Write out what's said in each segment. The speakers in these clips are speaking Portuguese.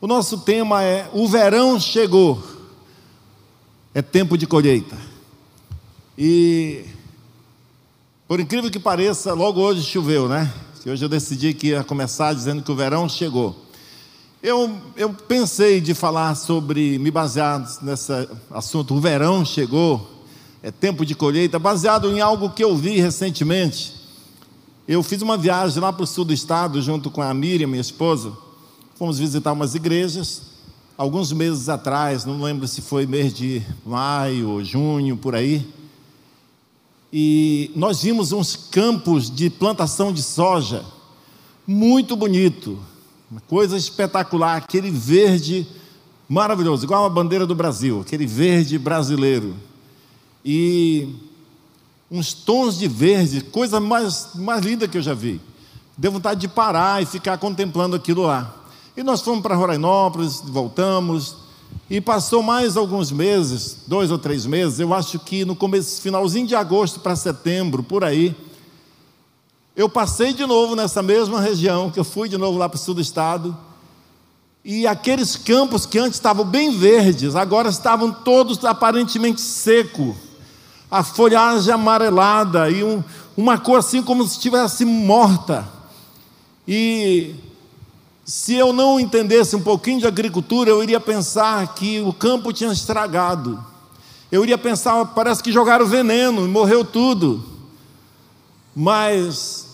O nosso tema é: o verão chegou, é tempo de colheita. E, por incrível que pareça, logo hoje choveu, né? Hoje eu decidi que ia começar dizendo que o verão chegou. Eu, eu pensei de falar sobre, me basear nesse assunto, o verão chegou, é tempo de colheita, baseado em algo que eu vi recentemente. Eu fiz uma viagem lá para o sul do estado, junto com a Miriam, minha esposa. Fomos visitar umas igrejas, alguns meses atrás, não lembro se foi mês de maio ou junho, por aí. E nós vimos uns campos de plantação de soja, muito bonito, uma coisa espetacular, aquele verde maravilhoso, igual a bandeira do Brasil, aquele verde brasileiro. E uns tons de verde, coisa mais, mais linda que eu já vi. Deu vontade de parar e ficar contemplando aquilo lá. E nós fomos para Rorainópolis, voltamos, e passou mais alguns meses, dois ou três meses, eu acho que no começo, finalzinho de agosto para setembro, por aí, eu passei de novo nessa mesma região, que eu fui de novo lá para o sul do estado, e aqueles campos que antes estavam bem verdes, agora estavam todos aparentemente secos, a folhagem amarelada e um, uma cor assim como se estivesse morta. E se eu não entendesse um pouquinho de agricultura, eu iria pensar que o campo tinha estragado. Eu iria pensar, parece que jogaram veneno, morreu tudo. Mas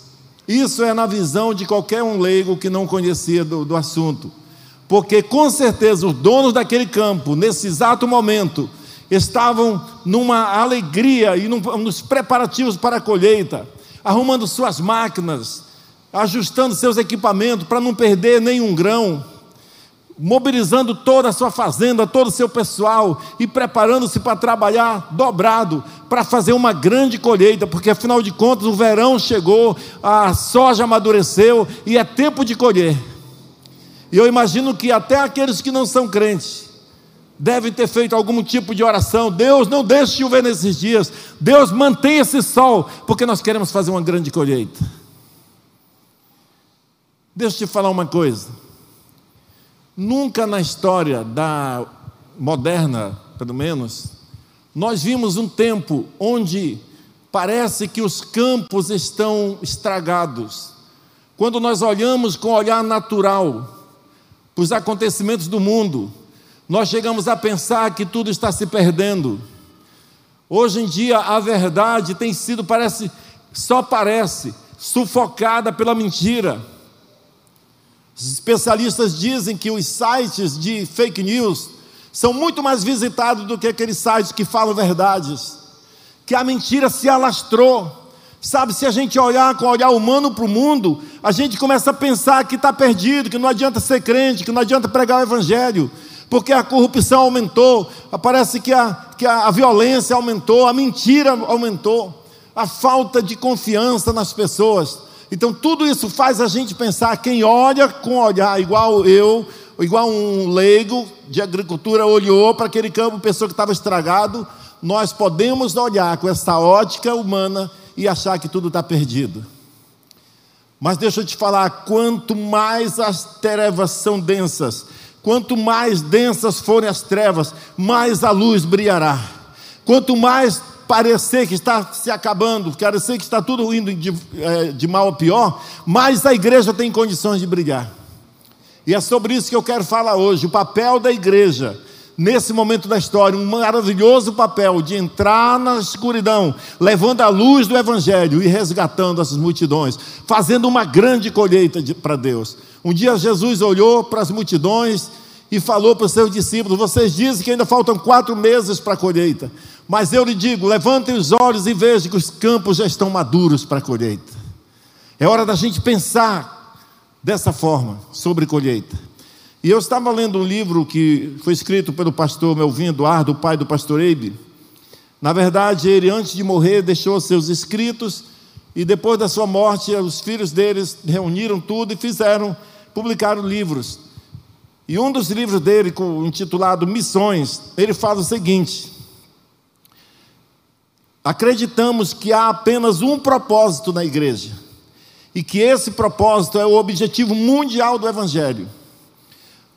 isso é na visão de qualquer um leigo que não conhecia do, do assunto. Porque com certeza os donos daquele campo, nesse exato momento, estavam numa alegria e num, nos preparativos para a colheita, arrumando suas máquinas, ajustando seus equipamentos para não perder nenhum grão, mobilizando toda a sua fazenda, todo o seu pessoal e preparando-se para trabalhar dobrado, para fazer uma grande colheita, porque afinal de contas o verão chegou, a soja amadureceu e é tempo de colher. E eu imagino que até aqueles que não são crentes devem ter feito algum tipo de oração. Deus, não deixe chover nesses dias. Deus, mantenha esse sol, porque nós queremos fazer uma grande colheita. Deixa eu te falar uma coisa. Nunca na história da moderna, pelo menos, nós vimos um tempo onde parece que os campos estão estragados. Quando nós olhamos com olhar natural para os acontecimentos do mundo, nós chegamos a pensar que tudo está se perdendo. Hoje em dia a verdade tem sido, parece, só parece, sufocada pela mentira. Os especialistas dizem que os sites de fake news são muito mais visitados do que aqueles sites que falam verdades. Que a mentira se alastrou. Sabe, se a gente olhar com olhar humano para o mundo, a gente começa a pensar que está perdido, que não adianta ser crente, que não adianta pregar o Evangelho porque a corrupção aumentou, parece que a, que a, a violência aumentou, a mentira aumentou, a falta de confiança nas pessoas. Então, tudo isso faz a gente pensar: quem olha com olhar igual eu, igual um leigo de agricultura olhou para aquele campo, pensou que estava estragado, nós podemos olhar com essa ótica humana e achar que tudo está perdido. Mas deixa eu te falar: quanto mais as trevas são densas, Quanto mais densas forem as trevas, mais a luz brilhará. Quanto mais parecer que está se acabando, parecer que está tudo indo de, é, de mal a pior, mais a igreja tem condições de brilhar. E é sobre isso que eu quero falar hoje: o papel da igreja nesse momento da história, um maravilhoso papel de entrar na escuridão, levando a luz do Evangelho e resgatando as multidões, fazendo uma grande colheita para Deus. Um dia Jesus olhou para as multidões e falou para os seus discípulos: Vocês dizem que ainda faltam quatro meses para a colheita, mas eu lhe digo: levantem os olhos e vejam que os campos já estão maduros para a colheita. É hora da gente pensar dessa forma sobre colheita. E eu estava lendo um livro que foi escrito pelo pastor Melvin Eduardo, pai do pastor Eibe. Na verdade, ele, antes de morrer, deixou seus escritos, e depois da sua morte, os filhos deles reuniram tudo e fizeram publicaram livros. E um dos livros dele, intitulado Missões, ele fala o seguinte: Acreditamos que há apenas um propósito na igreja, e que esse propósito é o objetivo mundial do Evangelho.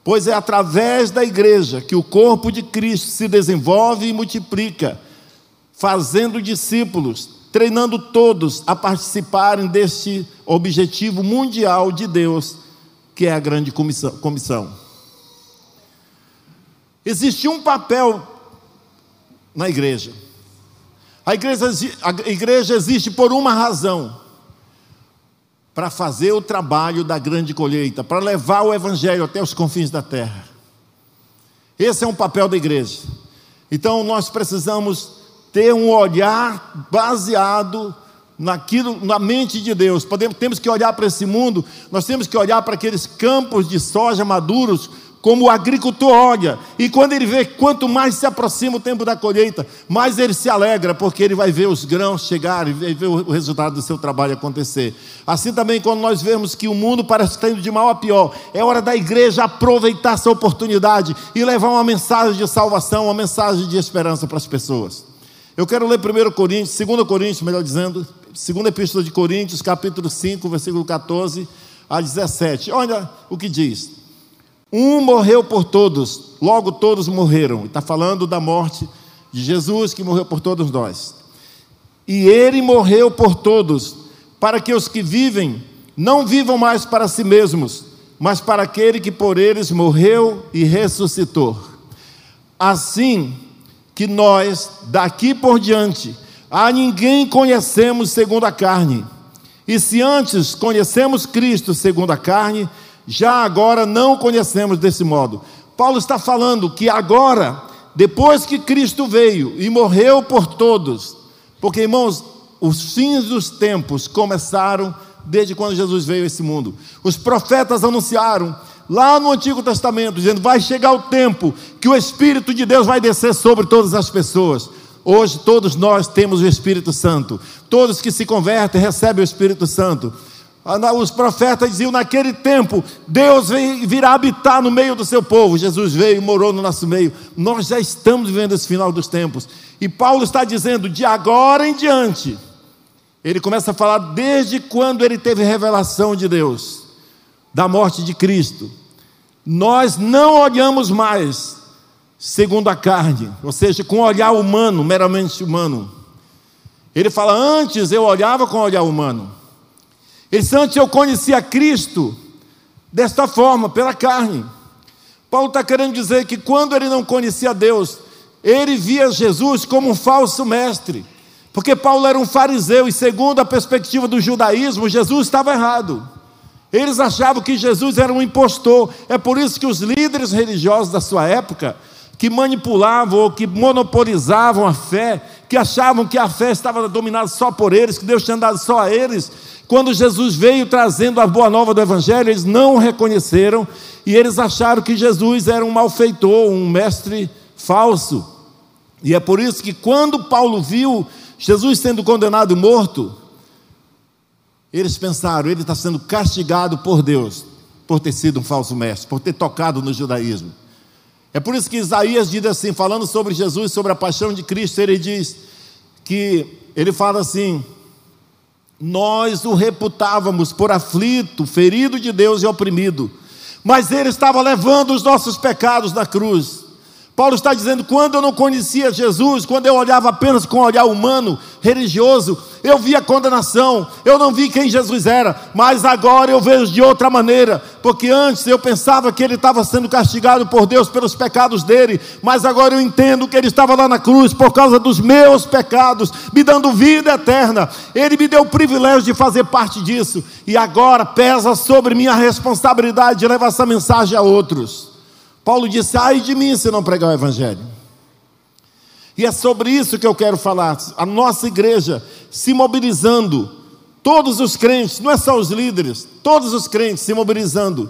pois é através da igreja que o corpo de Cristo se desenvolve e multiplica, fazendo discípulos, treinando todos a participarem deste objetivo mundial de Deus, que é a grande comissão. Existe um papel na igreja. A igreja, a igreja existe por uma razão: para fazer o trabalho da grande colheita, para levar o evangelho até os confins da terra. Esse é um papel da igreja. Então nós precisamos ter um olhar baseado naquilo, na mente de Deus. Podemos, temos que olhar para esse mundo, nós temos que olhar para aqueles campos de soja maduros como o agricultor olha, e quando ele vê quanto mais se aproxima o tempo da colheita, mais ele se alegra, porque ele vai ver os grãos chegarem, vai ver o resultado do seu trabalho acontecer. Assim também, quando nós vemos que o mundo parece estar indo de mal a pior, é hora da igreja aproveitar essa oportunidade e levar uma mensagem de salvação, uma mensagem de esperança para as pessoas. Eu quero ler 1 Coríntios, 2 Coríntios, melhor dizendo, 2 Epístola de Coríntios, capítulo 5, versículo 14 a 17. Olha o que diz. Um morreu por todos, logo todos morreram. Está falando da morte de Jesus que morreu por todos nós. E ele morreu por todos, para que os que vivem não vivam mais para si mesmos, mas para aquele que por eles morreu e ressuscitou. Assim que nós, daqui por diante, a ninguém conhecemos segundo a carne. E se antes conhecemos Cristo segundo a carne, já agora não conhecemos desse modo. Paulo está falando que agora, depois que Cristo veio e morreu por todos, porque irmãos, os fins dos tempos começaram desde quando Jesus veio a esse mundo. Os profetas anunciaram lá no Antigo Testamento, dizendo: vai chegar o tempo que o Espírito de Deus vai descer sobre todas as pessoas. Hoje todos nós temos o Espírito Santo. Todos que se convertem recebem o Espírito Santo. Ah, os profetas diziam: naquele tempo, Deus virá habitar no meio do seu povo. Jesus veio e morou no nosso meio. Nós já estamos vivendo esse final dos tempos. E Paulo está dizendo: de agora em diante, ele começa a falar desde quando ele teve revelação de Deus, da morte de Cristo. Nós não olhamos mais segundo a carne, ou seja, com olhar humano, meramente humano. Ele fala: antes eu olhava com olhar humano. Ele disse: Antes eu conhecia Cristo desta forma, pela carne. Paulo está querendo dizer que quando ele não conhecia Deus, ele via Jesus como um falso mestre. Porque Paulo era um fariseu e, segundo a perspectiva do judaísmo, Jesus estava errado. Eles achavam que Jesus era um impostor. É por isso que os líderes religiosos da sua época, que manipulavam ou que monopolizavam a fé, que achavam que a fé estava dominada só por eles, que Deus tinha dado só a eles, quando Jesus veio trazendo a boa nova do Evangelho, eles não o reconheceram e eles acharam que Jesus era um malfeitor, um mestre falso. E é por isso que quando Paulo viu Jesus sendo condenado e morto, eles pensaram, ele está sendo castigado por Deus, por ter sido um falso mestre, por ter tocado no judaísmo. É por isso que Isaías diz assim, falando sobre Jesus, sobre a paixão de Cristo, ele diz que ele fala assim: nós o reputávamos por aflito, ferido de Deus e oprimido, mas ele estava levando os nossos pecados na cruz. Paulo está dizendo: quando eu não conhecia Jesus, quando eu olhava apenas com um olhar humano, religioso, eu via condenação, eu não vi quem Jesus era, mas agora eu vejo de outra maneira, porque antes eu pensava que ele estava sendo castigado por Deus pelos pecados dele, mas agora eu entendo que ele estava lá na cruz por causa dos meus pecados, me dando vida eterna. Ele me deu o privilégio de fazer parte disso, e agora pesa sobre mim a responsabilidade de levar essa mensagem a outros. Paulo disse: ai de mim se não pregar o Evangelho. E é sobre isso que eu quero falar. A nossa igreja se mobilizando, todos os crentes, não é só os líderes, todos os crentes se mobilizando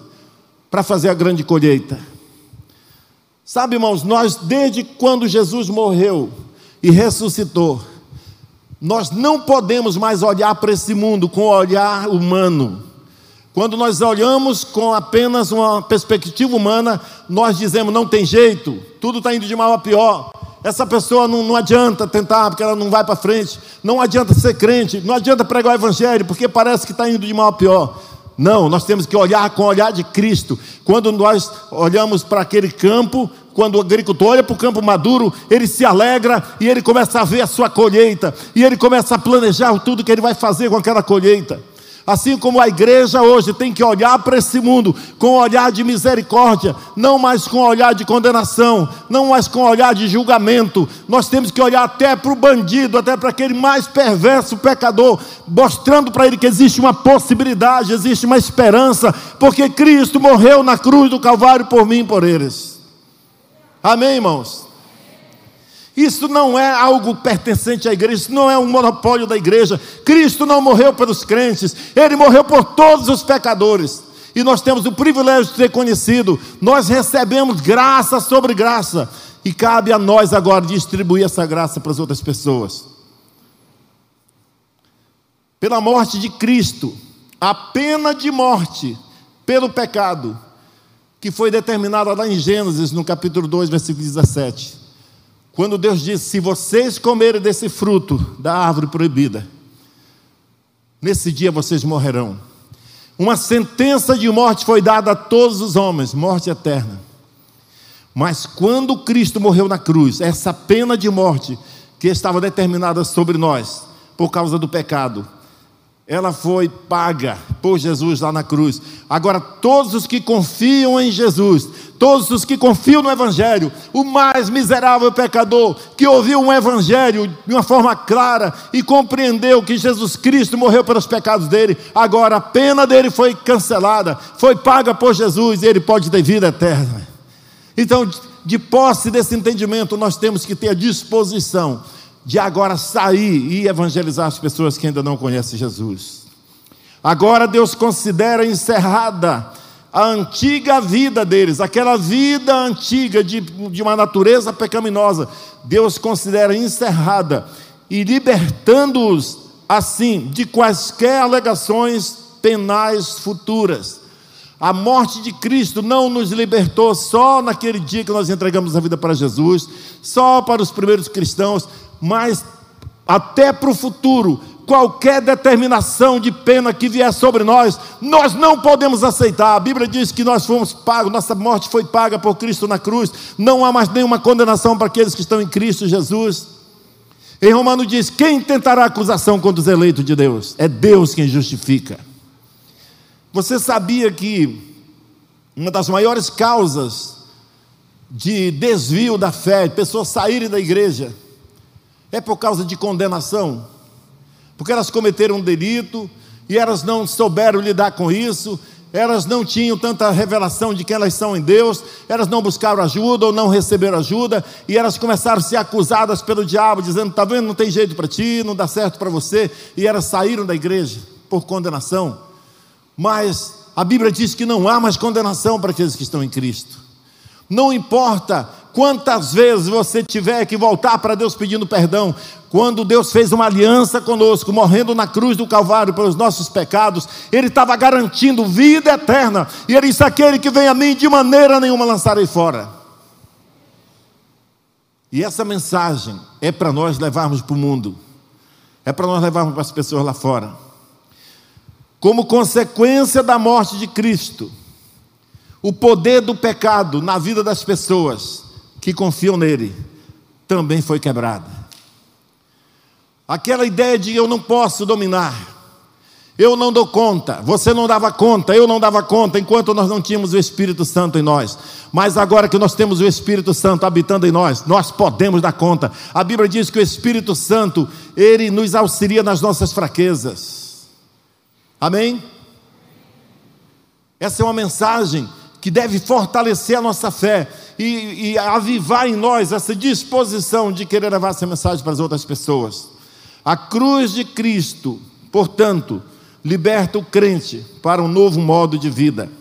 para fazer a grande colheita. Sabe, irmãos, nós, desde quando Jesus morreu e ressuscitou, nós não podemos mais olhar para esse mundo com o olhar humano. Quando nós olhamos com apenas uma perspectiva humana, nós dizemos: não tem jeito, tudo está indo de mal a pior. Essa pessoa não, não adianta tentar, porque ela não vai para frente. Não adianta ser crente, não adianta pregar o evangelho, porque parece que está indo de mal a pior. Não, nós temos que olhar com o olhar de Cristo. Quando nós olhamos para aquele campo, quando o agricultor olha para o campo maduro, ele se alegra e ele começa a ver a sua colheita, e ele começa a planejar tudo que ele vai fazer com aquela colheita. Assim como a igreja hoje tem que olhar para esse mundo com olhar de misericórdia, não mais com olhar de condenação, não mais com olhar de julgamento. Nós temos que olhar até para o bandido, até para aquele mais perverso pecador, mostrando para ele que existe uma possibilidade, existe uma esperança, porque Cristo morreu na cruz do Calvário por mim e por eles. Amém, irmãos? Isso não é algo pertencente à igreja, isso não é um monopólio da igreja. Cristo não morreu pelos crentes, ele morreu por todos os pecadores. E nós temos o privilégio de ser conhecido, nós recebemos graça sobre graça, e cabe a nós agora distribuir essa graça para as outras pessoas. Pela morte de Cristo, a pena de morte pelo pecado, que foi determinada lá em Gênesis, no capítulo 2, versículo 17 quando Deus disse: Se vocês comerem desse fruto da árvore proibida, nesse dia vocês morrerão. Uma sentença de morte foi dada a todos os homens, morte eterna. Mas quando Cristo morreu na cruz, essa pena de morte que estava determinada sobre nós, por causa do pecado, ela foi paga por Jesus lá na cruz. Agora, todos os que confiam em Jesus, todos os que confiam no Evangelho, o mais miserável pecador que ouviu um Evangelho de uma forma clara e compreendeu que Jesus Cristo morreu pelos pecados dele, agora a pena dele foi cancelada, foi paga por Jesus e ele pode ter vida eterna. Então, de posse desse entendimento, nós temos que ter a disposição de agora sair e evangelizar as pessoas que ainda não conhecem Jesus. Agora Deus considera encerrada a antiga vida deles, aquela vida antiga de, de uma natureza pecaminosa, Deus considera encerrada e libertando-os assim de quaisquer alegações penais futuras. A morte de Cristo não nos libertou só naquele dia que nós entregamos a vida para Jesus, só para os primeiros cristãos, mas até para o futuro, qualquer determinação de pena que vier sobre nós, nós não podemos aceitar. A Bíblia diz que nós fomos pagos, nossa morte foi paga por Cristo na cruz, não há mais nenhuma condenação para aqueles que estão em Cristo Jesus. Em Romano diz: quem tentará acusação contra os eleitos de Deus? É Deus quem justifica. Você sabia que uma das maiores causas de desvio da fé, pessoas saírem da igreja, é por causa de condenação, porque elas cometeram um delito e elas não souberam lidar com isso, elas não tinham tanta revelação de que elas são em Deus, elas não buscaram ajuda ou não receberam ajuda, e elas começaram a ser acusadas pelo diabo, dizendo: está vendo, não tem jeito para ti, não dá certo para você, e elas saíram da igreja por condenação. Mas a Bíblia diz que não há mais condenação para aqueles que estão em Cristo. Não importa Quantas vezes você tiver que voltar para Deus pedindo perdão, quando Deus fez uma aliança conosco, morrendo na cruz do Calvário pelos nossos pecados, Ele estava garantindo vida eterna, e Ele disse: Aquele que vem a mim, de maneira nenhuma lançarei fora. E essa mensagem é para nós levarmos para o mundo, é para nós levarmos para as pessoas lá fora. Como consequência da morte de Cristo, o poder do pecado na vida das pessoas que confiam nele também foi quebrada. Aquela ideia de eu não posso dominar, eu não dou conta, você não dava conta, eu não dava conta, enquanto nós não tínhamos o Espírito Santo em nós. Mas agora que nós temos o Espírito Santo habitando em nós, nós podemos dar conta. A Bíblia diz que o Espírito Santo, ele nos auxilia nas nossas fraquezas. Amém? Essa é uma mensagem que deve fortalecer a nossa fé e, e avivar em nós essa disposição de querer levar essa mensagem para as outras pessoas. A cruz de Cristo, portanto, liberta o crente para um novo modo de vida.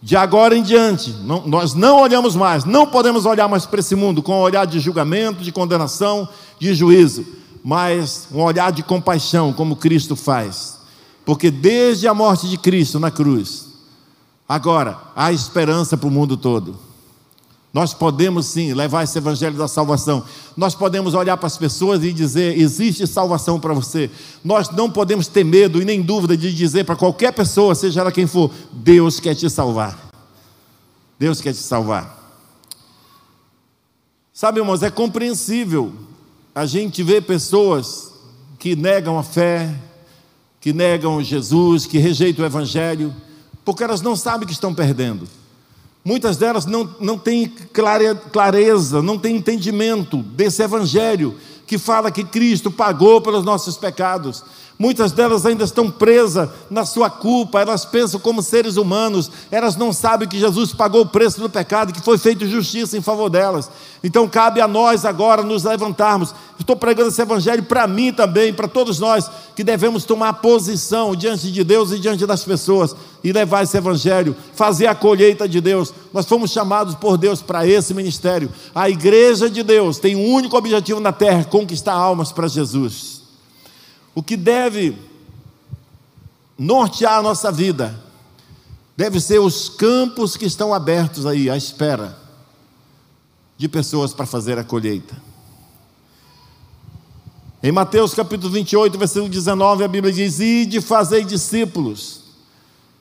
De agora em diante, não, nós não olhamos mais, não podemos olhar mais para esse mundo com um olhar de julgamento, de condenação, de juízo, mas um olhar de compaixão, como Cristo faz. Porque desde a morte de Cristo na cruz, agora há esperança para o mundo todo. Nós podemos sim levar esse evangelho da salvação. Nós podemos olhar para as pessoas e dizer: existe salvação para você. Nós não podemos ter medo e nem dúvida de dizer para qualquer pessoa, seja ela quem for, Deus quer te salvar. Deus quer te salvar. Sabe, irmãos, é compreensível a gente ver pessoas que negam a fé, que negam Jesus, que rejeitam o Evangelho, porque elas não sabem que estão perdendo. Muitas delas não, não têm clareza, não têm entendimento desse Evangelho que fala que Cristo pagou pelos nossos pecados, Muitas delas ainda estão presas na sua culpa, elas pensam como seres humanos, elas não sabem que Jesus pagou o preço do pecado, que foi feita justiça em favor delas. Então cabe a nós agora nos levantarmos. Estou pregando esse evangelho para mim também, para todos nós, que devemos tomar posição diante de Deus e diante das pessoas e levar esse evangelho, fazer a colheita de Deus. Nós fomos chamados por Deus para esse ministério. A igreja de Deus tem um único objetivo na terra: conquistar almas para Jesus. O que deve nortear a nossa vida deve ser os campos que estão abertos aí, à espera de pessoas para fazer a colheita. Em Mateus capítulo 28, versículo 19, a Bíblia diz: Ide fazer discípulos.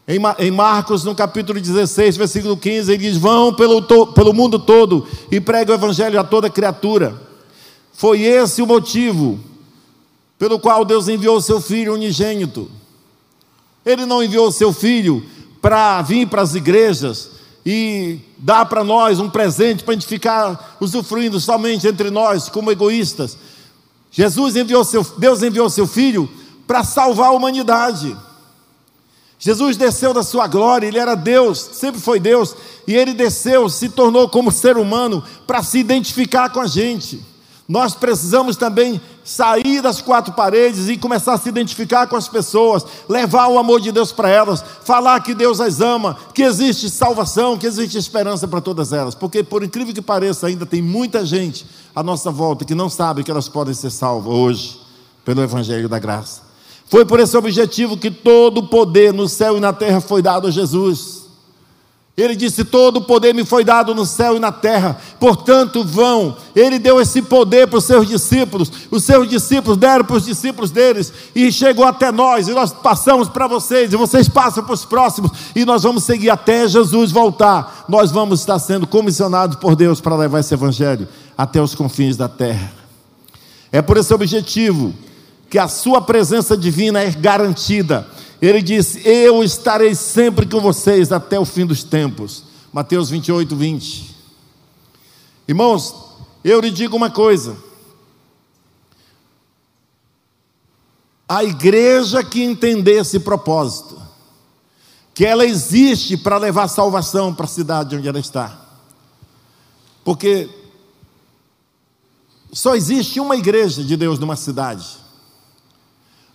Em Marcos, no capítulo 16, versículo 15, ele diz: Vão pelo, pelo mundo todo e pregue o evangelho a toda criatura. Foi esse o motivo pelo qual Deus enviou seu filho unigênito. Ele não enviou seu filho para vir para as igrejas e dar para nós um presente para a gente ficar usufruindo somente entre nós como egoístas. Jesus enviou seu, Deus enviou seu filho para salvar a humanidade. Jesus desceu da sua glória, ele era Deus, sempre foi Deus, e ele desceu, se tornou como ser humano para se identificar com a gente. Nós precisamos também sair das quatro paredes e começar a se identificar com as pessoas, levar o amor de Deus para elas, falar que Deus as ama, que existe salvação, que existe esperança para todas elas. Porque, por incrível que pareça, ainda tem muita gente à nossa volta que não sabe que elas podem ser salvas hoje pelo Evangelho da Graça. Foi por esse objetivo que todo o poder no céu e na terra foi dado a Jesus. Ele disse: Todo o poder me foi dado no céu e na terra, portanto vão. Ele deu esse poder para os seus discípulos, os seus discípulos deram para os discípulos deles, e chegou até nós, e nós passamos para vocês, e vocês passam para os próximos, e nós vamos seguir até Jesus voltar. Nós vamos estar sendo comissionados por Deus para levar esse evangelho até os confins da terra. É por esse objetivo que a sua presença divina é garantida ele disse: Eu estarei sempre com vocês até o fim dos tempos. Mateus 28, 20. Irmãos, eu lhe digo uma coisa. A igreja que entender esse propósito, que ela existe para levar salvação para a cidade onde ela está. Porque só existe uma igreja de Deus numa cidade.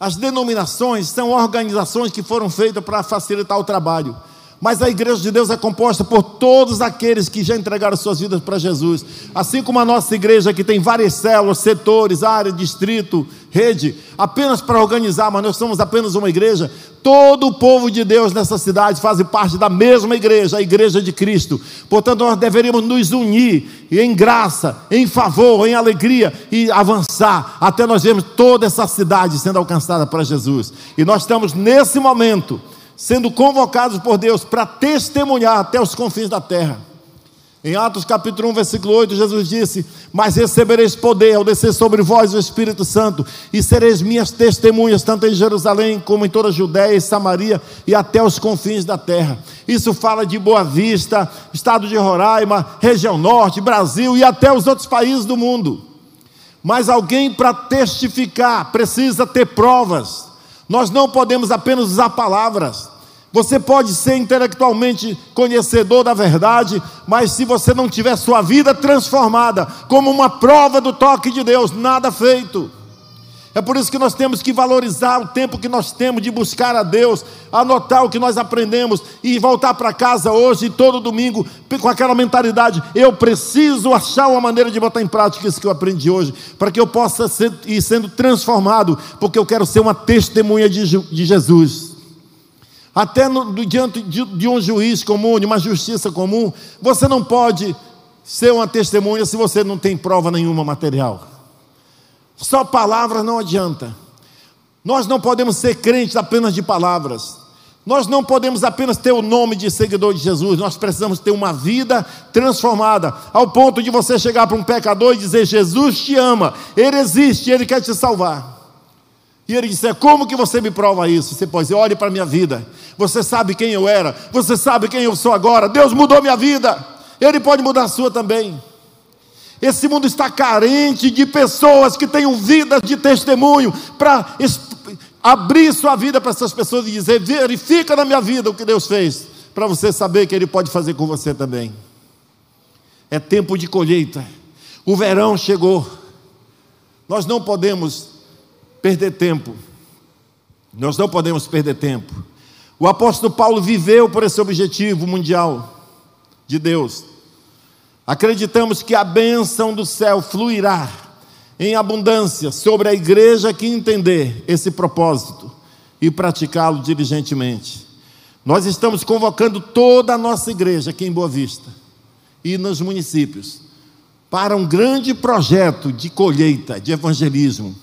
As denominações são organizações que foram feitas para facilitar o trabalho. Mas a igreja de Deus é composta por todos aqueles que já entregaram suas vidas para Jesus. Assim como a nossa igreja, que tem várias células, setores, área, distrito, rede, apenas para organizar, mas nós somos apenas uma igreja. Todo o povo de Deus nessa cidade faz parte da mesma igreja, a igreja de Cristo. Portanto, nós deveríamos nos unir em graça, em favor, em alegria e avançar até nós vermos toda essa cidade sendo alcançada para Jesus. E nós estamos nesse momento sendo convocados por Deus para testemunhar até os confins da terra. Em Atos capítulo 1, versículo 8, Jesus disse: Mas recebereis poder ao descer sobre vós o Espírito Santo, e sereis minhas testemunhas, tanto em Jerusalém como em toda a Judéia e Samaria e até os confins da terra. Isso fala de Boa Vista, estado de Roraima, região norte, Brasil e até os outros países do mundo. Mas alguém para testificar precisa ter provas. Nós não podemos apenas usar palavras. Você pode ser intelectualmente conhecedor da verdade, mas se você não tiver sua vida transformada como uma prova do toque de Deus, nada feito. É por isso que nós temos que valorizar o tempo que nós temos de buscar a Deus, anotar o que nós aprendemos e voltar para casa hoje, todo domingo, com aquela mentalidade: eu preciso achar uma maneira de botar em prática isso que eu aprendi hoje, para que eu possa ser, ir sendo transformado, porque eu quero ser uma testemunha de, de Jesus. Até no, diante de, de um juiz comum, de uma justiça comum, você não pode ser uma testemunha se você não tem prova nenhuma material. Só palavras não adianta. Nós não podemos ser crentes apenas de palavras. Nós não podemos apenas ter o nome de seguidor de Jesus, nós precisamos ter uma vida transformada, ao ponto de você chegar para um pecador e dizer: Jesus te ama, Ele existe, Ele quer te salvar. E ele disse: Como que você me prova isso? Você pode dizer: Olhe para a minha vida, você sabe quem eu era, você sabe quem eu sou agora, Deus mudou minha vida, Ele pode mudar a sua também. Esse mundo está carente de pessoas que tenham vida de testemunho para abrir sua vida para essas pessoas e dizer: verifica na minha vida o que Deus fez, para você saber que Ele pode fazer com você também. É tempo de colheita, o verão chegou, nós não podemos perder tempo, nós não podemos perder tempo. O apóstolo Paulo viveu por esse objetivo mundial de Deus. Acreditamos que a bênção do céu fluirá em abundância sobre a igreja que entender esse propósito e praticá-lo diligentemente. Nós estamos convocando toda a nossa igreja aqui em Boa Vista e nos municípios para um grande projeto de colheita, de evangelismo.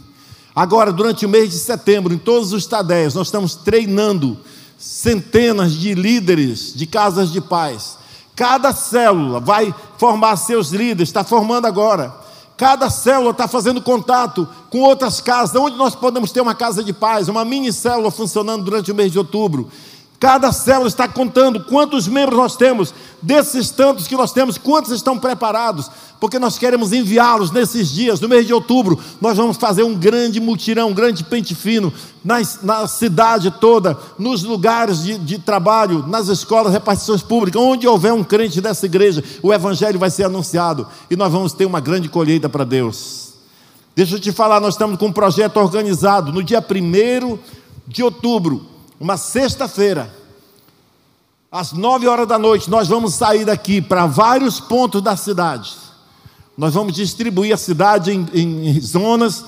Agora, durante o mês de setembro, em todos os tadéis, nós estamos treinando centenas de líderes de casas de paz. Cada célula vai formar seus líderes, está formando agora Cada célula está fazendo contato com outras casas, onde nós podemos ter uma casa de paz, uma mini célula funcionando durante o mês de outubro. Cada célula está contando quantos membros nós temos, desses tantos que nós temos, quantos estão preparados, porque nós queremos enviá-los nesses dias, no mês de outubro. Nós vamos fazer um grande mutirão, um grande pente fino, na, na cidade toda, nos lugares de, de trabalho, nas escolas, repartições públicas, onde houver um crente dessa igreja, o evangelho vai ser anunciado e nós vamos ter uma grande colheita para Deus. Deixa eu te falar, nós estamos com um projeto organizado no dia 1 de outubro uma sexta-feira, às nove horas da noite, nós vamos sair daqui para vários pontos da cidade. Nós vamos distribuir a cidade em, em zonas,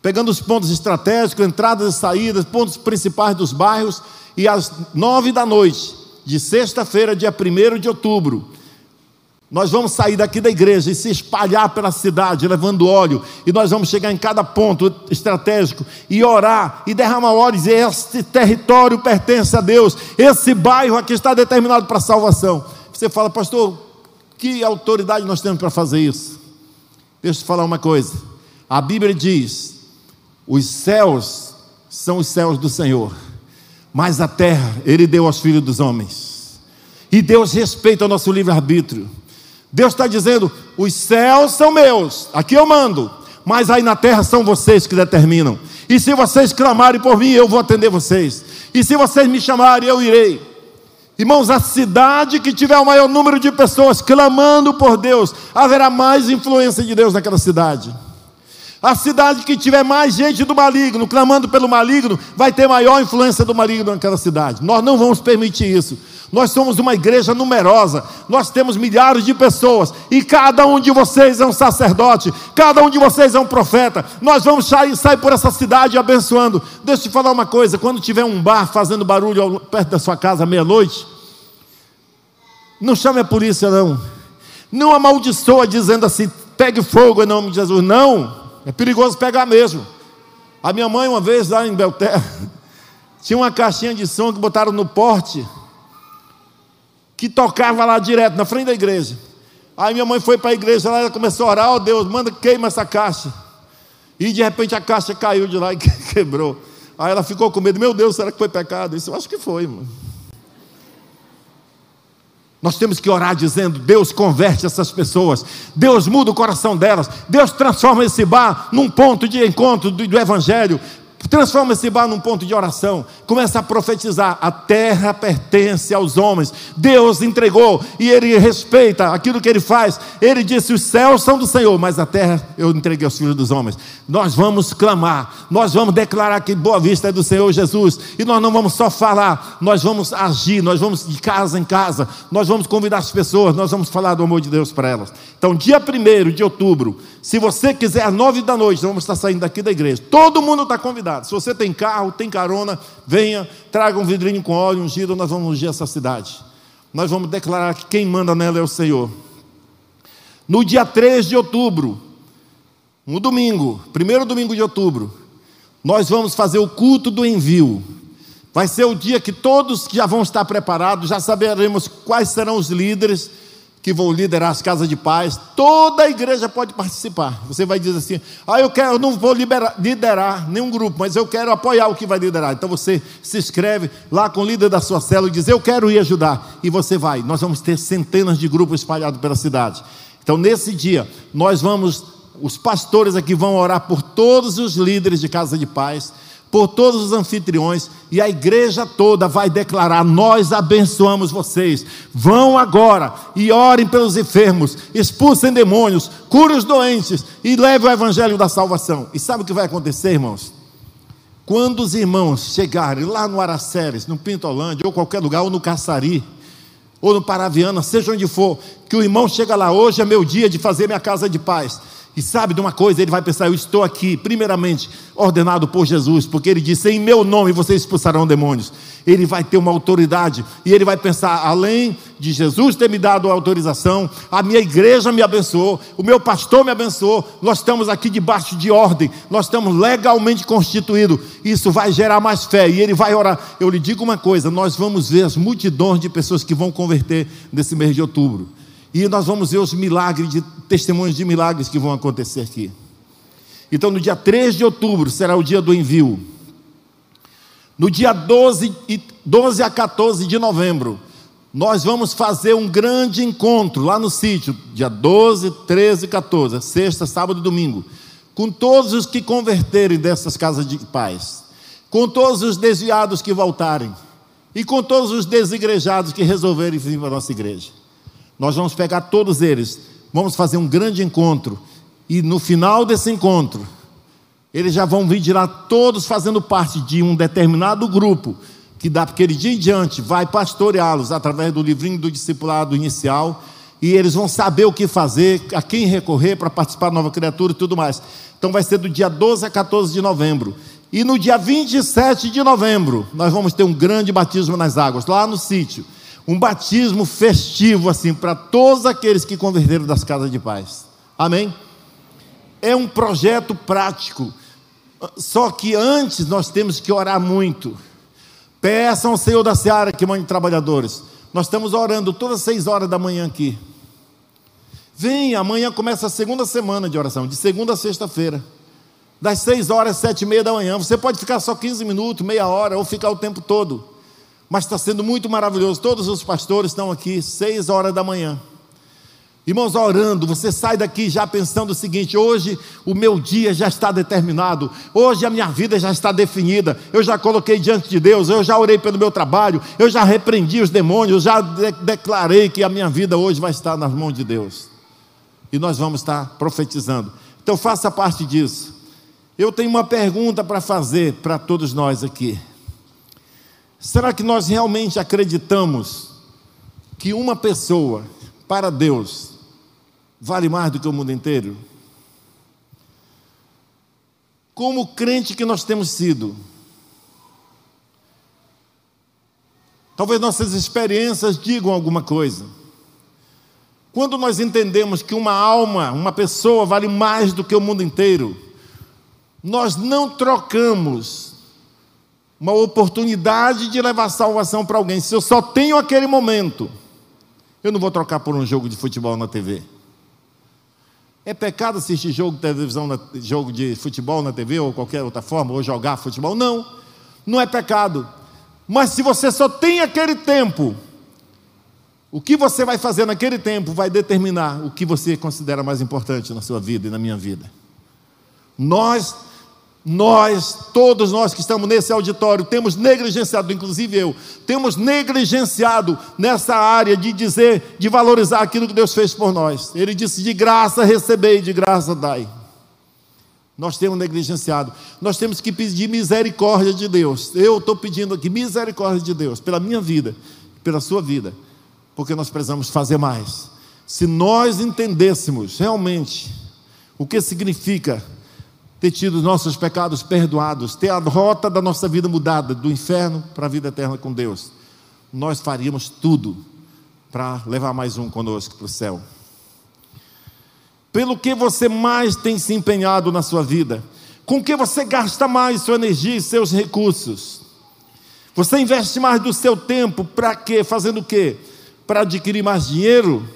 pegando os pontos estratégicos, entradas e saídas, pontos principais dos bairros, e às nove da noite, de sexta-feira, dia 1 de outubro, nós vamos sair daqui da igreja e se espalhar pela cidade, levando óleo, e nós vamos chegar em cada ponto estratégico e orar e derramar óleo e dizer: Este território pertence a Deus, esse bairro aqui está determinado para salvação. Você fala, pastor, que autoridade nós temos para fazer isso? Deixa eu te falar uma coisa: a Bíblia diz: os céus são os céus do Senhor, mas a terra Ele deu aos filhos dos homens, e Deus respeita o nosso livre-arbítrio. Deus está dizendo: os céus são meus, aqui eu mando, mas aí na terra são vocês que determinam. E se vocês clamarem por mim, eu vou atender vocês. E se vocês me chamarem, eu irei. Irmãos, a cidade que tiver o maior número de pessoas clamando por Deus, haverá mais influência de Deus naquela cidade. A cidade que tiver mais gente do maligno, clamando pelo maligno, vai ter maior influência do maligno naquela cidade. Nós não vamos permitir isso. Nós somos uma igreja numerosa, nós temos milhares de pessoas, e cada um de vocês é um sacerdote, cada um de vocês é um profeta. Nós vamos sair, sair por essa cidade abençoando. Deixa eu te falar uma coisa: quando tiver um bar fazendo barulho perto da sua casa meia-noite, não chame a polícia, não. Não amaldiçoa dizendo assim, pegue fogo em nome de Jesus. Não, é perigoso pegar mesmo. A minha mãe, uma vez lá em Belterra, tinha uma caixinha de som que botaram no porte que tocava lá direto, na frente da igreja. Aí minha mãe foi para a igreja lá, ela começou a orar, ó oh, Deus, manda queima essa caixa. E de repente a caixa caiu de lá e quebrou. Aí ela ficou com medo, meu Deus, será que foi pecado? Isso eu acho que foi, mano. Nós temos que orar dizendo: Deus converte essas pessoas, Deus muda o coração delas, Deus transforma esse bar num ponto de encontro do, do Evangelho, Transforma esse bar num ponto de oração. Começa a profetizar: a terra pertence aos homens. Deus entregou e Ele respeita aquilo que Ele faz. Ele disse: os céus são do Senhor, mas a terra eu entreguei aos filhos dos homens. Nós vamos clamar, nós vamos declarar que Boa Vista é do Senhor Jesus. E nós não vamos só falar, nós vamos agir, nós vamos de casa em casa, nós vamos convidar as pessoas, nós vamos falar do amor de Deus para elas. Então, dia 1 de outubro, se você quiser, às nove da noite, vamos estar saindo daqui da igreja. Todo mundo está convidado. Se você tem carro, tem carona, venha, traga um vidrinho com óleo ungido, nós vamos ungir essa cidade. Nós vamos declarar que quem manda nela é o Senhor. No dia 3 de outubro, no domingo, primeiro domingo de outubro, nós vamos fazer o culto do envio. Vai ser o dia que todos já vão estar preparados, já saberemos quais serão os líderes que vão liderar as casas de paz. Toda a igreja pode participar. Você vai dizer assim: "Ah, eu quero, eu não vou liberar, liderar nenhum grupo, mas eu quero apoiar o que vai liderar". Então você se inscreve lá com o líder da sua célula e diz: "Eu quero ir ajudar". E você vai. Nós vamos ter centenas de grupos espalhados pela cidade. Então nesse dia nós vamos os pastores aqui vão orar por todos os líderes de casa de paz, por todos os anfitriões, e a igreja toda vai declarar: Nós abençoamos vocês. Vão agora e orem pelos enfermos, expulsem demônios, curem os doentes e levem o evangelho da salvação. E sabe o que vai acontecer, irmãos? Quando os irmãos chegarem lá no Araceres, no Pintolândia, ou qualquer lugar, ou no Caçari, ou no Paraviana, seja onde for, que o irmão chega lá, hoje é meu dia de fazer minha casa de paz. E sabe de uma coisa? Ele vai pensar: eu estou aqui, primeiramente, ordenado por Jesus, porque ele disse: em meu nome vocês expulsarão demônios. Ele vai ter uma autoridade, e ele vai pensar: além de Jesus ter me dado a autorização, a minha igreja me abençoou, o meu pastor me abençoou, nós estamos aqui debaixo de ordem, nós estamos legalmente constituídos. Isso vai gerar mais fé, e ele vai orar. Eu lhe digo uma coisa: nós vamos ver as multidões de pessoas que vão converter nesse mês de outubro. E nós vamos ver os milagres, de, testemunhos de milagres que vão acontecer aqui. Então, no dia 3 de outubro será o dia do envio. No dia 12, 12 a 14 de novembro, nós vamos fazer um grande encontro lá no sítio, dia 12, 13 e 14, sexta, sábado e domingo, com todos os que converterem dessas casas de paz, com todos os desviados que voltarem, e com todos os desigrejados que resolverem vir para a nossa igreja. Nós vamos pegar todos eles, vamos fazer um grande encontro, e no final desse encontro, eles já vão vir de lá todos fazendo parte de um determinado grupo, que daquele dia em diante vai pastoreá-los através do livrinho do discipulado inicial, e eles vão saber o que fazer, a quem recorrer para participar da nova criatura e tudo mais. Então vai ser do dia 12 a 14 de novembro. E no dia 27 de novembro, nós vamos ter um grande batismo nas águas, lá no sítio um batismo festivo assim para todos aqueles que converteram das casas de paz. Amém? É um projeto prático. Só que antes nós temos que orar muito. Peçam ao Senhor da Seara que mande trabalhadores. Nós estamos orando todas as seis horas da manhã aqui. Vem, amanhã começa a segunda semana de oração, de segunda a sexta-feira. Das seis horas às sete e meia da manhã. Você pode ficar só 15 minutos, meia hora, ou ficar o tempo todo mas está sendo muito maravilhoso. Todos os pastores estão aqui, seis horas da manhã. Irmãos, orando, você sai daqui já pensando o seguinte: hoje o meu dia já está determinado, hoje a minha vida já está definida, eu já coloquei diante de Deus, eu já orei pelo meu trabalho, eu já repreendi os demônios, já de declarei que a minha vida hoje vai estar nas mãos de Deus. E nós vamos estar profetizando. Então faça parte disso. Eu tenho uma pergunta para fazer para todos nós aqui. Será que nós realmente acreditamos que uma pessoa, para Deus, vale mais do que o mundo inteiro? Como crente que nós temos sido, talvez nossas experiências digam alguma coisa. Quando nós entendemos que uma alma, uma pessoa vale mais do que o mundo inteiro, nós não trocamos uma oportunidade de levar salvação para alguém. Se eu só tenho aquele momento, eu não vou trocar por um jogo de futebol na TV. É pecado assistir jogo de televisão, jogo de futebol na TV ou qualquer outra forma, ou jogar futebol? Não, não é pecado. Mas se você só tem aquele tempo, o que você vai fazer naquele tempo vai determinar o que você considera mais importante na sua vida e na minha vida. Nós nós, todos nós que estamos nesse auditório, temos negligenciado, inclusive eu, temos negligenciado nessa área de dizer, de valorizar aquilo que Deus fez por nós. Ele disse: de graça recebei, de graça dai. Nós temos negligenciado. Nós temos que pedir misericórdia de Deus. Eu estou pedindo aqui misericórdia de Deus pela minha vida, pela sua vida, porque nós precisamos fazer mais. Se nós entendêssemos realmente o que significa ter tido os nossos pecados perdoados, ter a rota da nossa vida mudada, do inferno para a vida eterna com Deus, nós faríamos tudo para levar mais um conosco para o céu. Pelo que você mais tem se empenhado na sua vida? Com que você gasta mais sua energia e seus recursos? Você investe mais do seu tempo para quê? Fazendo o quê? Para adquirir mais dinheiro?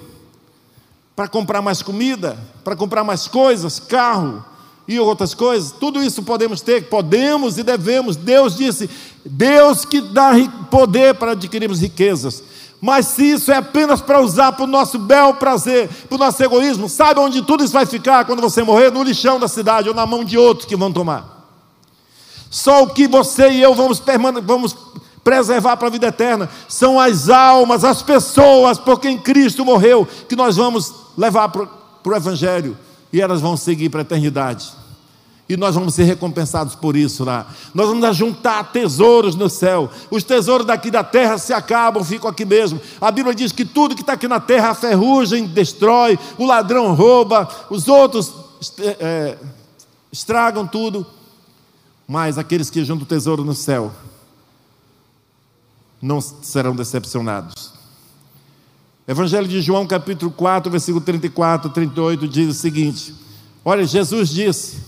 Para comprar mais comida? Para comprar mais coisas? Carro? E outras coisas? Tudo isso podemos ter, podemos e devemos. Deus disse: Deus que dá poder para adquirirmos riquezas. Mas se isso é apenas para usar para o nosso bel prazer, para o nosso egoísmo, sabe onde tudo isso vai ficar quando você morrer? No lixão da cidade ou na mão de outros que vão tomar. Só o que você e eu vamos, vamos preservar para a vida eterna são as almas, as pessoas por quem Cristo morreu, que nós vamos levar para o Evangelho e elas vão seguir para a eternidade. E nós vamos ser recompensados por isso lá. Nós vamos ajuntar tesouros no céu. Os tesouros daqui da terra se acabam, ficam aqui mesmo. A Bíblia diz que tudo que está aqui na terra, a ferrugem destrói, o ladrão rouba, os outros é, estragam tudo. Mas aqueles que juntam tesouro no céu não serão decepcionados. Evangelho de João, capítulo 4, versículo 34, 38, diz o seguinte: Olha, Jesus disse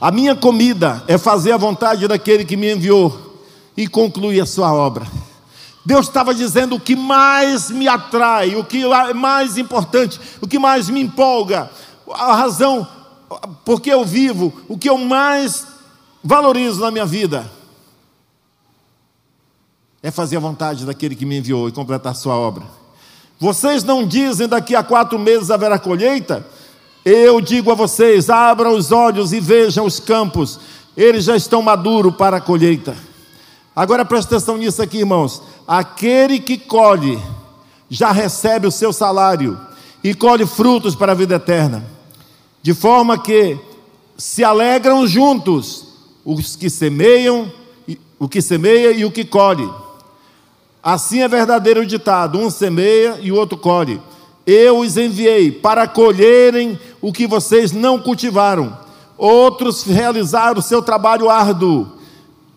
a minha comida é fazer a vontade daquele que me enviou e concluir a sua obra. Deus estava dizendo o que mais me atrai, o que é mais importante, o que mais me empolga, a razão porque eu vivo, o que eu mais valorizo na minha vida é fazer a vontade daquele que me enviou e completar sua obra. Vocês não dizem daqui a quatro meses haverá colheita? Eu digo a vocês: abram os olhos e vejam os campos, eles já estão maduros para a colheita. Agora presta atenção nisso aqui, irmãos. Aquele que colhe já recebe o seu salário e colhe frutos para a vida eterna, de forma que se alegram juntos os que semeiam, o que semeia e o que colhe. Assim é verdadeiro o ditado: um semeia e o outro colhe. Eu os enviei para colherem o que vocês não cultivaram. Outros realizaram o seu trabalho árduo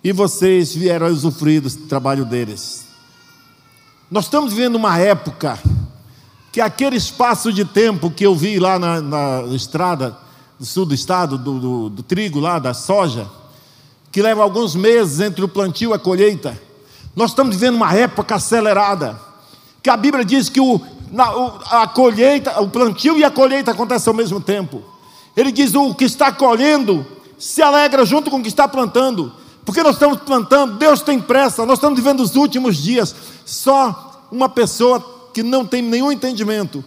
e vocês vieram a usufruir do trabalho deles. Nós estamos vivendo uma época que aquele espaço de tempo que eu vi lá na, na estrada do sul do estado, do, do, do trigo lá, da soja, que leva alguns meses entre o plantio e a colheita, nós estamos vivendo uma época acelerada, que a Bíblia diz que o, na, a colheita, o plantio e a colheita acontecem ao mesmo tempo. Ele diz: o que está colhendo se alegra junto com o que está plantando, porque nós estamos plantando, Deus tem pressa, nós estamos vivendo os últimos dias. Só uma pessoa que não tem nenhum entendimento,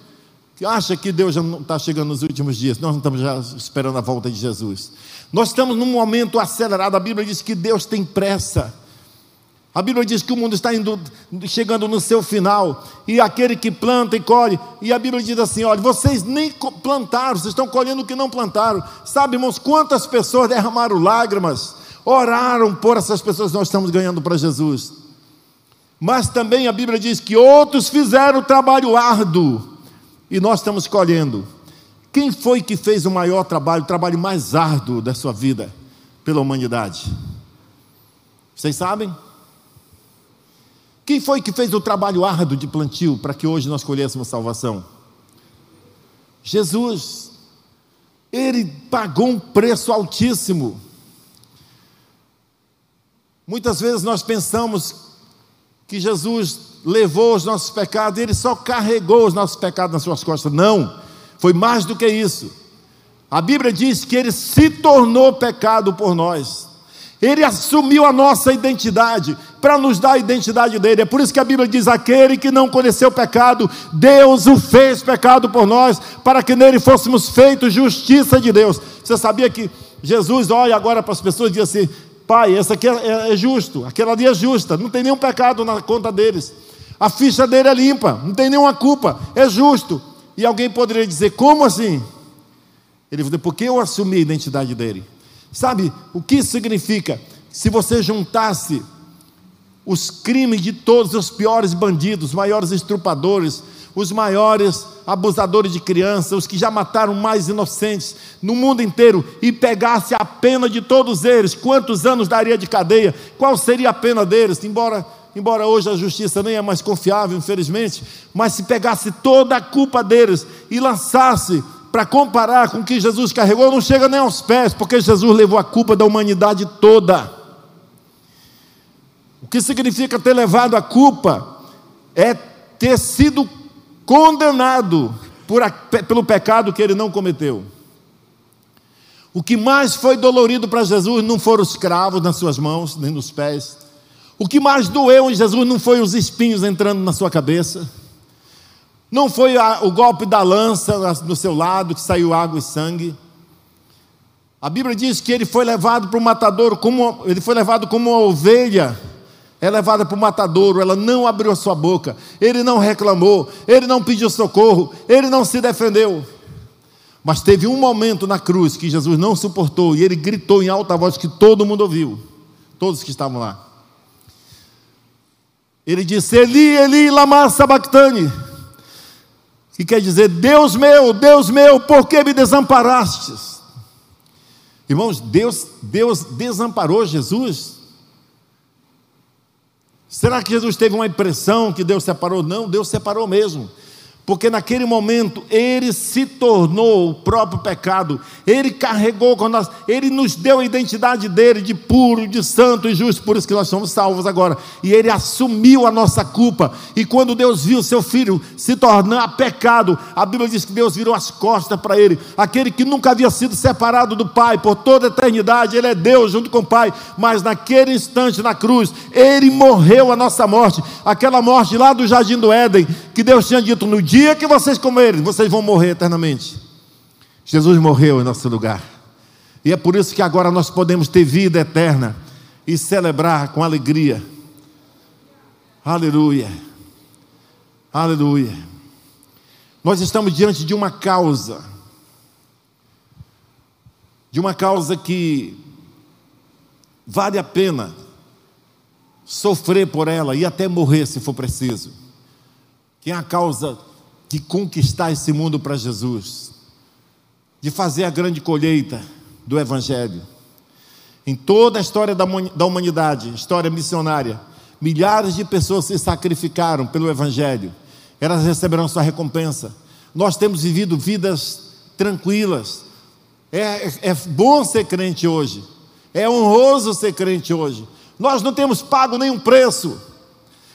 que acha que Deus já não está chegando nos últimos dias, nós não estamos já esperando a volta de Jesus. Nós estamos num momento acelerado, a Bíblia diz que Deus tem pressa. A Bíblia diz que o mundo está indo, chegando no seu final, e aquele que planta e colhe, e a Bíblia diz assim: olha, vocês nem plantaram, vocês estão colhendo o que não plantaram. Sabe, irmãos, quantas pessoas derramaram lágrimas, oraram por essas pessoas que nós estamos ganhando para Jesus. Mas também a Bíblia diz que outros fizeram o trabalho árduo, e nós estamos colhendo. Quem foi que fez o maior trabalho, o trabalho mais árduo da sua vida pela humanidade? Vocês sabem? Quem foi que fez o trabalho árduo de plantio para que hoje nós colhêssemos salvação? Jesus. Ele pagou um preço altíssimo. Muitas vezes nós pensamos que Jesus levou os nossos pecados, ele só carregou os nossos pecados nas suas costas. Não, foi mais do que isso. A Bíblia diz que ele se tornou pecado por nós. Ele assumiu a nossa identidade para nos dar a identidade dele. É por isso que a Bíblia diz: aquele que não conheceu pecado, Deus o fez pecado por nós, para que nele fôssemos feitos justiça de Deus. Você sabia que Jesus olha agora para as pessoas e diz assim: Pai, essa aqui é, é, é justo, aquela ali é justa, não tem nenhum pecado na conta deles. A ficha dele é limpa, não tem nenhuma culpa, é justo. E alguém poderia dizer: como assim? Ele falou: porque eu assumi a identidade dele. Sabe o que isso significa? Se você juntasse os crimes de todos os piores bandidos, os maiores estrupadores, os maiores abusadores de crianças, os que já mataram mais inocentes no mundo inteiro, e pegasse a pena de todos eles, quantos anos daria de cadeia? Qual seria a pena deles? Embora embora hoje a justiça nem é mais confiável, infelizmente, mas se pegasse toda a culpa deles e lançasse para comparar com o que Jesus carregou, não chega nem aos pés, porque Jesus levou a culpa da humanidade toda. O que significa ter levado a culpa é ter sido condenado por, pelo pecado que ele não cometeu. O que mais foi dolorido para Jesus não foram os cravos nas suas mãos, nem nos pés. O que mais doeu em Jesus não foi os espinhos entrando na sua cabeça. Não foi a, o golpe da lança no seu lado, que saiu água e sangue. A Bíblia diz que ele foi levado para o matador, como, ele foi levado como uma ovelha é levada para o matadouro, ela não abriu a sua boca, ele não reclamou, ele não pediu socorro, ele não se defendeu. Mas teve um momento na cruz que Jesus não suportou e ele gritou em alta voz que todo mundo ouviu, todos que estavam lá. Ele disse: Eli, Eli, lama sabachthani. Que quer dizer: Deus meu, Deus meu, por que me desamparastes? Irmãos, Deus, Deus desamparou Jesus? Será que Jesus teve uma impressão que Deus separou? Não, Deus separou mesmo porque naquele momento ele se tornou o próprio pecado, ele carregou com nós, ele nos deu a identidade dele de puro, de santo e justo, por isso que nós somos salvos agora, e ele assumiu a nossa culpa, e quando Deus viu seu filho se tornar pecado, a Bíblia diz que Deus virou as costas para ele, aquele que nunca havia sido separado do Pai por toda a eternidade, ele é Deus junto com o Pai, mas naquele instante na cruz, ele morreu a nossa morte, aquela morte lá do jardim do Éden, que Deus tinha dito no dia dia que vocês comerem, vocês vão morrer eternamente. Jesus morreu em nosso lugar. E é por isso que agora nós podemos ter vida eterna e celebrar com alegria. Aleluia. Aleluia. Nós estamos diante de uma causa. De uma causa que vale a pena sofrer por ela e até morrer se for preciso. Que é a causa de conquistar esse mundo para Jesus, de fazer a grande colheita do Evangelho. Em toda a história da humanidade, história missionária, milhares de pessoas se sacrificaram pelo Evangelho, elas receberão sua recompensa. Nós temos vivido vidas tranquilas. É, é bom ser crente hoje, é honroso ser crente hoje. Nós não temos pago nenhum preço.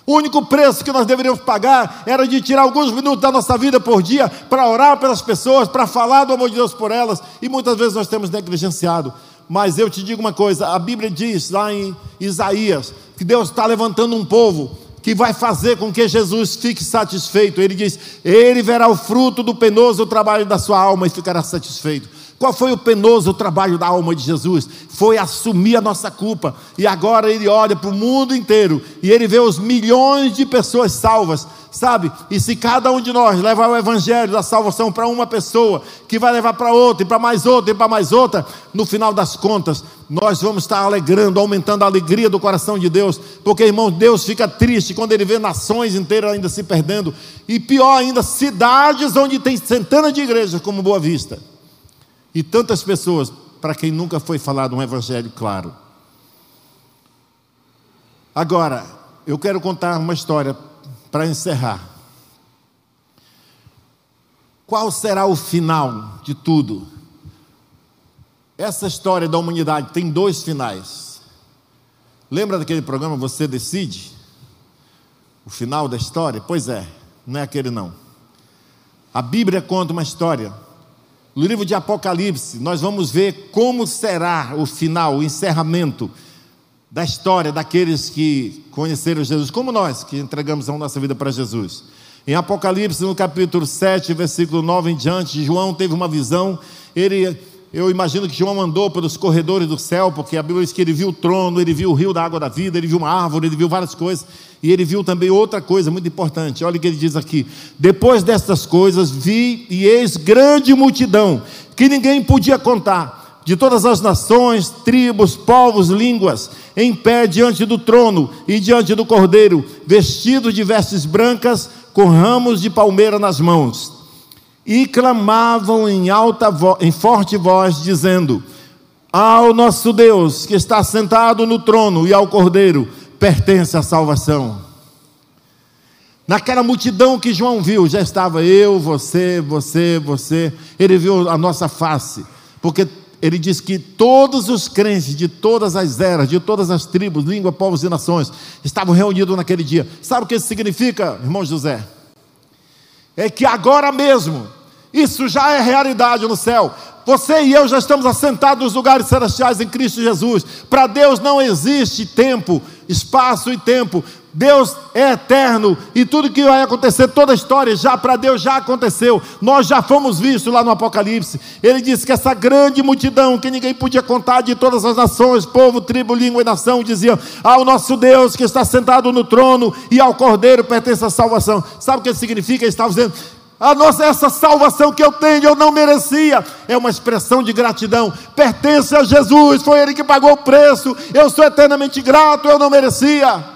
O único preço que nós deveríamos pagar era de tirar alguns minutos da nossa vida por dia para orar pelas pessoas, para falar do amor de Deus por elas, e muitas vezes nós temos negligenciado. Mas eu te digo uma coisa: a Bíblia diz lá em Isaías que Deus está levantando um povo que vai fazer com que Jesus fique satisfeito. Ele diz: Ele verá o fruto do penoso trabalho da sua alma e ficará satisfeito. Qual foi o penoso trabalho da alma de Jesus? Foi assumir a nossa culpa. E agora ele olha para o mundo inteiro e ele vê os milhões de pessoas salvas, sabe? E se cada um de nós levar o evangelho da salvação para uma pessoa, que vai levar para outra, e para mais outra, e para mais outra, no final das contas, nós vamos estar alegrando, aumentando a alegria do coração de Deus, porque irmão, Deus fica triste quando ele vê nações inteiras ainda se perdendo, e pior ainda, cidades onde tem centenas de igrejas, como Boa Vista e tantas pessoas para quem nunca foi falado um evangelho claro. Agora, eu quero contar uma história para encerrar. Qual será o final de tudo? Essa história da humanidade tem dois finais. Lembra daquele programa Você Decide? O final da história? Pois é, não é aquele não. A Bíblia conta uma história no livro de Apocalipse, nós vamos ver como será o final, o encerramento da história daqueles que conheceram Jesus, como nós que entregamos a nossa vida para Jesus. Em Apocalipse, no capítulo 7, versículo 9 em diante, João teve uma visão, ele eu imagino que João andou pelos corredores do céu, porque a Bíblia diz que ele viu o trono, ele viu o rio da água da vida, ele viu uma árvore, ele viu várias coisas, e ele viu também outra coisa muito importante. Olha o que ele diz aqui: Depois destas coisas, vi e eis grande multidão, que ninguém podia contar, de todas as nações, tribos, povos, línguas, em pé diante do trono e diante do cordeiro, vestidos de vestes brancas, com ramos de palmeira nas mãos e clamavam em alta em forte voz, dizendo: Ao nosso Deus que está sentado no trono e ao Cordeiro, pertence a salvação. Naquela multidão que João viu, já estava eu, você, você, você. Ele viu a nossa face, porque ele diz que todos os crentes de todas as eras, de todas as tribos, línguas, povos e nações, estavam reunidos naquele dia. Sabe o que isso significa, irmão José? É que agora mesmo, isso já é realidade no céu. Você e eu já estamos assentados nos lugares celestiais em Cristo Jesus. Para Deus não existe tempo, espaço e tempo. Deus é eterno e tudo que vai acontecer, toda a história já para Deus já aconteceu. Nós já fomos vistos lá no Apocalipse. Ele disse que essa grande multidão que ninguém podia contar de todas as nações, povo, tribo, língua e nação, diziam: "Ao nosso Deus que está sentado no trono e ao Cordeiro pertence a salvação". Sabe o que significa? Ele estava dizendo: a nossa essa salvação que eu tenho, eu não merecia. É uma expressão de gratidão. Pertence a Jesus, foi ele que pagou o preço. Eu sou eternamente grato, eu não merecia.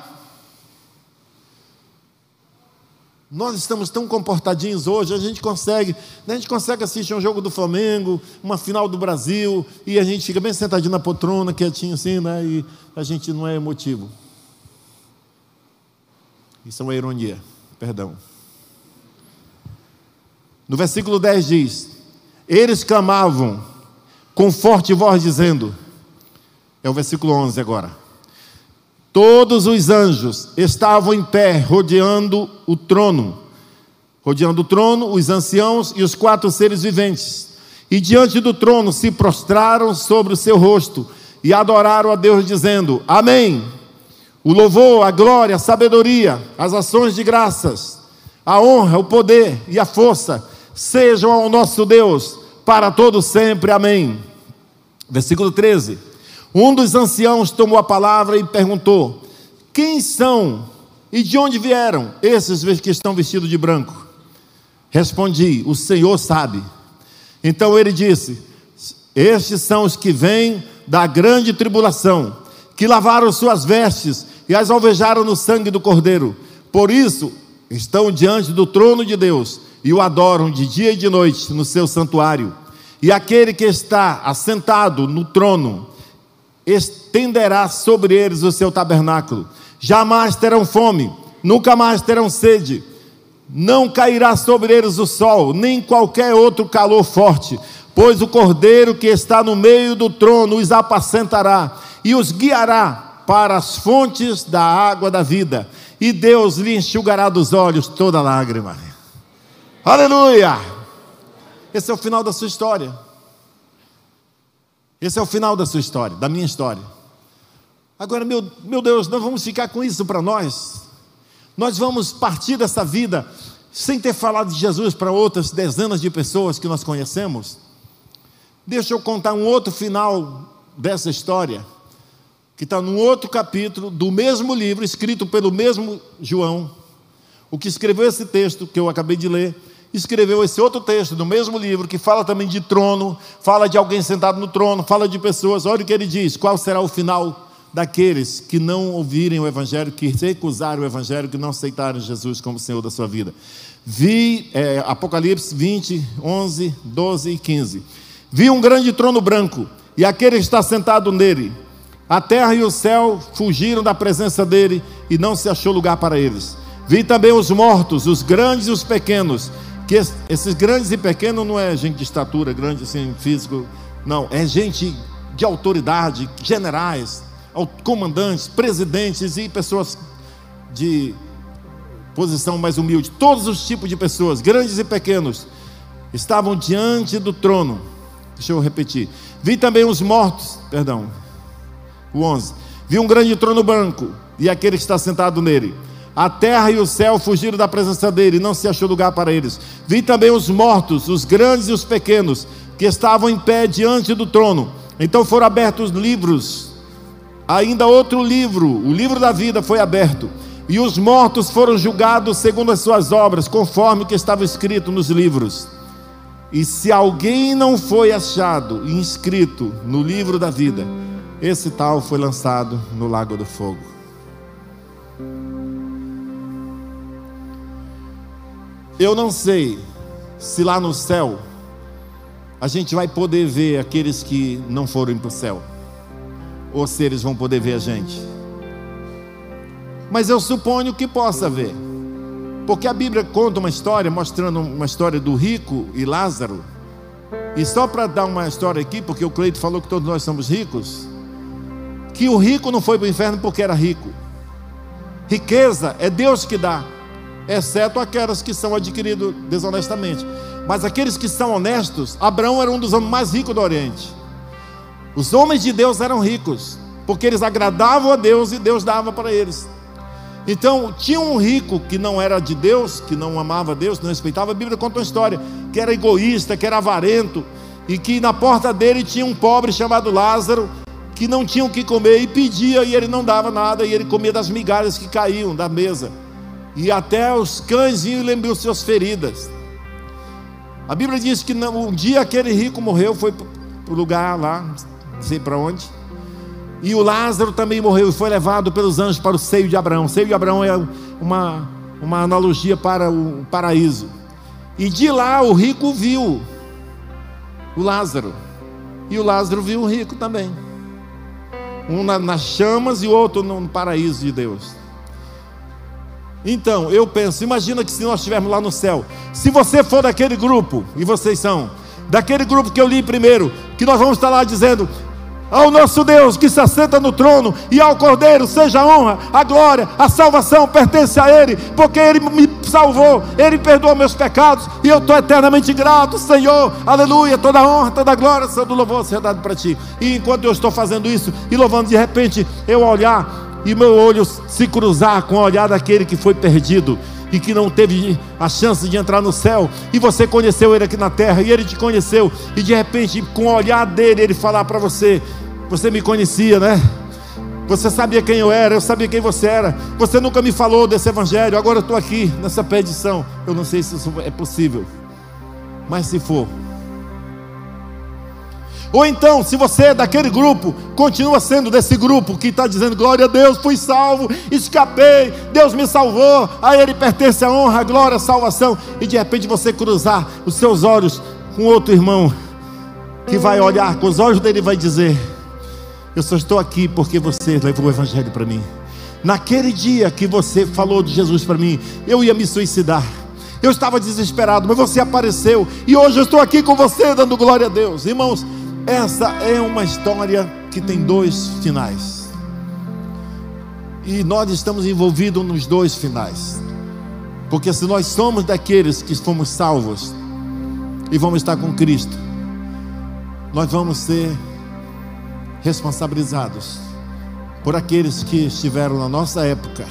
Nós estamos tão comportadinhos hoje, a gente consegue, né, a gente consegue assistir um jogo do Flamengo, uma final do Brasil, e a gente fica bem sentadinho na poltrona, quietinho assim, né, e a gente não é emotivo. Isso é uma ironia, perdão. No versículo 10 diz: Eles clamavam com forte voz, dizendo, é o versículo 11 agora Todos os anjos estavam em pé, rodeando o trono. Rodeando o trono, os anciãos e os quatro seres viventes. E diante do trono se prostraram sobre o seu rosto e adoraram a Deus, dizendo: Amém. O louvor, a glória, a sabedoria, as ações de graças, a honra, o poder e a força sejam ao nosso Deus para todo sempre. Amém. Versículo 13. Um dos anciãos tomou a palavra e perguntou: Quem são e de onde vieram esses que estão vestidos de branco? Respondi: O Senhor sabe. Então ele disse: Estes são os que vêm da grande tribulação, que lavaram suas vestes e as alvejaram no sangue do Cordeiro. Por isso estão diante do trono de Deus e o adoram de dia e de noite no seu santuário. E aquele que está assentado no trono estenderá sobre eles o seu tabernáculo. Jamais terão fome, nunca mais terão sede. Não cairá sobre eles o sol, nem qualquer outro calor forte, pois o cordeiro que está no meio do trono os apacentará e os guiará para as fontes da água da vida, e Deus lhe enxugará dos olhos toda lágrima. Aleluia! Esse é o final da sua história. Esse é o final da sua história, da minha história. Agora, meu, meu Deus, nós vamos ficar com isso para nós. Nós vamos partir dessa vida sem ter falado de Jesus para outras dezenas de pessoas que nós conhecemos. Deixa eu contar um outro final dessa história, que está num outro capítulo do mesmo livro, escrito pelo mesmo João, o que escreveu esse texto que eu acabei de ler escreveu esse outro texto do mesmo livro, que fala também de trono, fala de alguém sentado no trono, fala de pessoas. Olha o que ele diz: qual será o final daqueles que não ouvirem o Evangelho, que recusarem o Evangelho, que não aceitarem Jesus como Senhor da sua vida. Vi, é, Apocalipse 20, 11, 12 e 15. Vi um grande trono branco, e aquele que está sentado nele. A terra e o céu fugiram da presença dele, e não se achou lugar para eles. Vi também os mortos, os grandes e os pequenos, que esses grandes e pequenos não é gente de estatura grande assim, físico, não, é gente de autoridade, generais, comandantes, presidentes e pessoas de posição mais humilde, todos os tipos de pessoas, grandes e pequenos, estavam diante do trono. Deixa eu repetir. Vi também os mortos, perdão, o 11. Vi um grande trono branco e aquele que está sentado nele a terra e o céu fugiram da presença dele, não se achou lugar para eles. Vi também os mortos, os grandes e os pequenos, que estavam em pé diante do trono. Então foram abertos livros. Ainda outro livro, o livro da vida, foi aberto. E os mortos foram julgados segundo as suas obras, conforme o que estava escrito nos livros. E se alguém não foi achado inscrito no livro da vida, esse tal foi lançado no lago do fogo. Eu não sei se lá no céu a gente vai poder ver aqueles que não foram para o céu, ou se eles vão poder ver a gente. Mas eu suponho que possa haver. Porque a Bíblia conta uma história mostrando uma história do rico e Lázaro. E só para dar uma história aqui, porque o Cleito falou que todos nós somos ricos, que o rico não foi para o inferno porque era rico. Riqueza é Deus que dá, exceto aquelas que são adquiridas desonestamente. Mas aqueles que são honestos, Abraão era um dos homens mais ricos do Oriente. Os homens de Deus eram ricos, porque eles agradavam a Deus e Deus dava para eles. Então, tinha um rico que não era de Deus, que não amava Deus, não respeitava. A Bíblia conta uma história que era egoísta, que era avarento, e que na porta dele tinha um pobre chamado Lázaro, que não tinha o que comer, e pedia, e ele não dava nada, e ele comia das migalhas que caíam da mesa. E até os cães vinham e lembrou suas feridas. A Bíblia diz que um dia aquele rico morreu, foi para o lugar lá, não sei para onde e o Lázaro também morreu e foi levado pelos anjos para o seio de Abraão. O seio de Abraão é uma, uma analogia para o paraíso. E de lá o rico viu o Lázaro. E o Lázaro viu o rico também. Um na, nas chamas e outro no paraíso de Deus. Então, eu penso, imagina que se nós estivermos lá no céu, se você for daquele grupo, e vocês são, daquele grupo que eu li primeiro, que nós vamos estar lá dizendo: ao nosso Deus que se assenta no trono e ao Cordeiro seja a honra, a glória, a salvação pertence a Ele, porque Ele me salvou, Ele perdoou meus pecados e eu estou eternamente grato, Senhor, aleluia. Toda honra, toda a glória, todo louvor seja dado para Ti. E enquanto eu estou fazendo isso e louvando, de repente eu olhar e meu olho se cruzar com o olhar daquele que foi perdido e que não teve a chance de entrar no céu, e você conheceu ele aqui na terra, e ele te conheceu, e de repente, com o olhar dele, ele falar para você: Você me conhecia, né? Você sabia quem eu era, eu sabia quem você era. Você nunca me falou desse evangelho, agora eu estou aqui nessa pedição. Eu não sei se isso é possível, mas se for, ou então, se você é daquele grupo, continua sendo desse grupo que está dizendo: glória a Deus, fui salvo, escapei, Deus me salvou, a Ele pertence a honra, a glória, a salvação, e de repente você cruzar os seus olhos com outro irmão, que vai olhar com os olhos dele e vai dizer: Eu só estou aqui porque você levou o Evangelho para mim. Naquele dia que você falou de Jesus para mim, eu ia me suicidar. Eu estava desesperado, mas você apareceu e hoje eu estou aqui com você dando glória a Deus. Irmãos, essa é uma história que tem dois finais. E nós estamos envolvidos nos dois finais. Porque se nós somos daqueles que fomos salvos e vamos estar com Cristo, nós vamos ser responsabilizados por aqueles que estiveram na nossa época,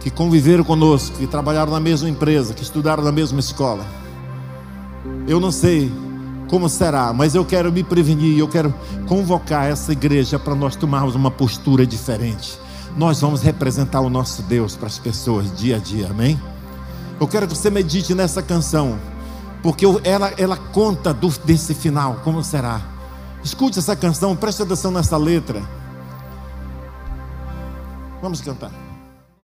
que conviveram conosco, que trabalharam na mesma empresa, que estudaram na mesma escola. Eu não sei como será, mas eu quero me prevenir, eu quero convocar essa igreja para nós tomarmos uma postura diferente. Nós vamos representar o nosso Deus para as pessoas dia a dia, amém? Eu quero que você medite nessa canção, porque ela, ela conta do, desse final, como será. Escute essa canção, preste atenção nessa letra. Vamos cantar.